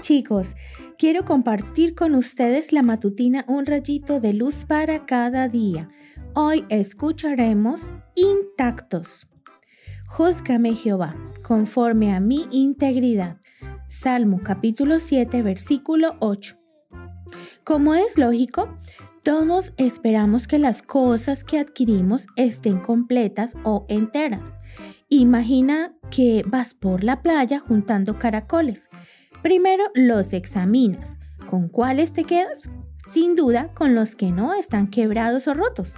Chicos, quiero compartir con ustedes la matutina Un rayito de luz para cada día. Hoy escucharemos intactos. Júzgame Jehová, conforme a mi integridad. Salmo capítulo 7, versículo 8. Como es lógico, todos esperamos que las cosas que adquirimos estén completas o enteras. Imagina que vas por la playa juntando caracoles. Primero los examinas. ¿Con cuáles te quedas? Sin duda con los que no están quebrados o rotos.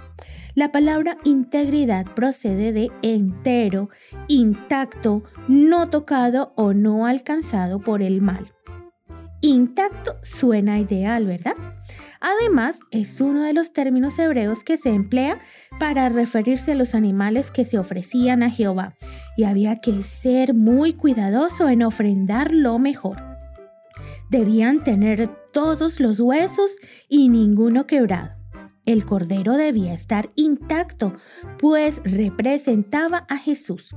La palabra integridad procede de entero, intacto, no tocado o no alcanzado por el mal. Intacto suena ideal, ¿verdad? Además, es uno de los términos hebreos que se emplea para referirse a los animales que se ofrecían a Jehová, y había que ser muy cuidadoso en ofrendar lo mejor. Debían tener todos los huesos y ninguno quebrado. El cordero debía estar intacto, pues representaba a Jesús.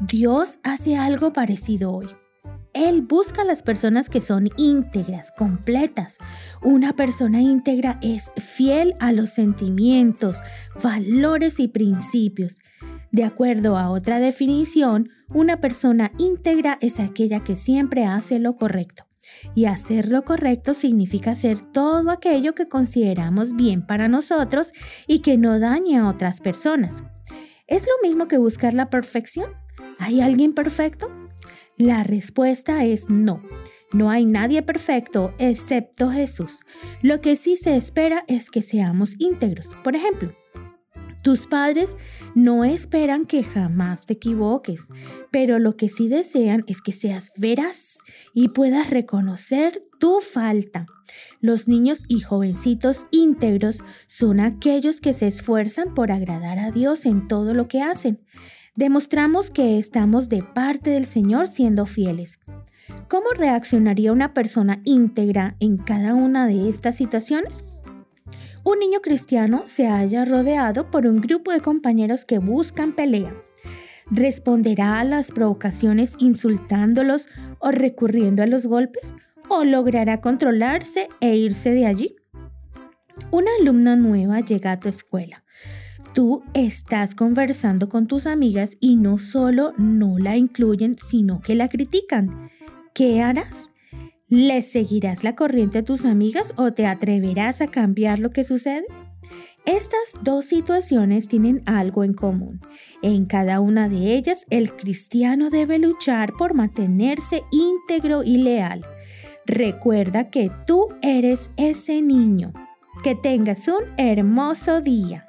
Dios hace algo parecido hoy. Él busca a las personas que son íntegras, completas. Una persona íntegra es fiel a los sentimientos, valores y principios. De acuerdo a otra definición, una persona íntegra es aquella que siempre hace lo correcto. Y hacer lo correcto significa hacer todo aquello que consideramos bien para nosotros y que no dañe a otras personas. ¿Es lo mismo que buscar la perfección? ¿Hay alguien perfecto? La respuesta es no. No hay nadie perfecto excepto Jesús. Lo que sí se espera es que seamos íntegros. Por ejemplo, tus padres no esperan que jamás te equivoques, pero lo que sí desean es que seas veraz y puedas reconocer tu falta. Los niños y jovencitos íntegros son aquellos que se esfuerzan por agradar a Dios en todo lo que hacen. Demostramos que estamos de parte del Señor siendo fieles. ¿Cómo reaccionaría una persona íntegra en cada una de estas situaciones? Un niño cristiano se haya rodeado por un grupo de compañeros que buscan pelea. ¿Responderá a las provocaciones insultándolos o recurriendo a los golpes? ¿O logrará controlarse e irse de allí? Una alumna nueva llega a tu escuela. Tú estás conversando con tus amigas y no solo no la incluyen, sino que la critican. ¿Qué harás? ¿Les seguirás la corriente a tus amigas o te atreverás a cambiar lo que sucede? Estas dos situaciones tienen algo en común. En cada una de ellas, el cristiano debe luchar por mantenerse íntegro y leal. Recuerda que tú eres ese niño. Que tengas un hermoso día.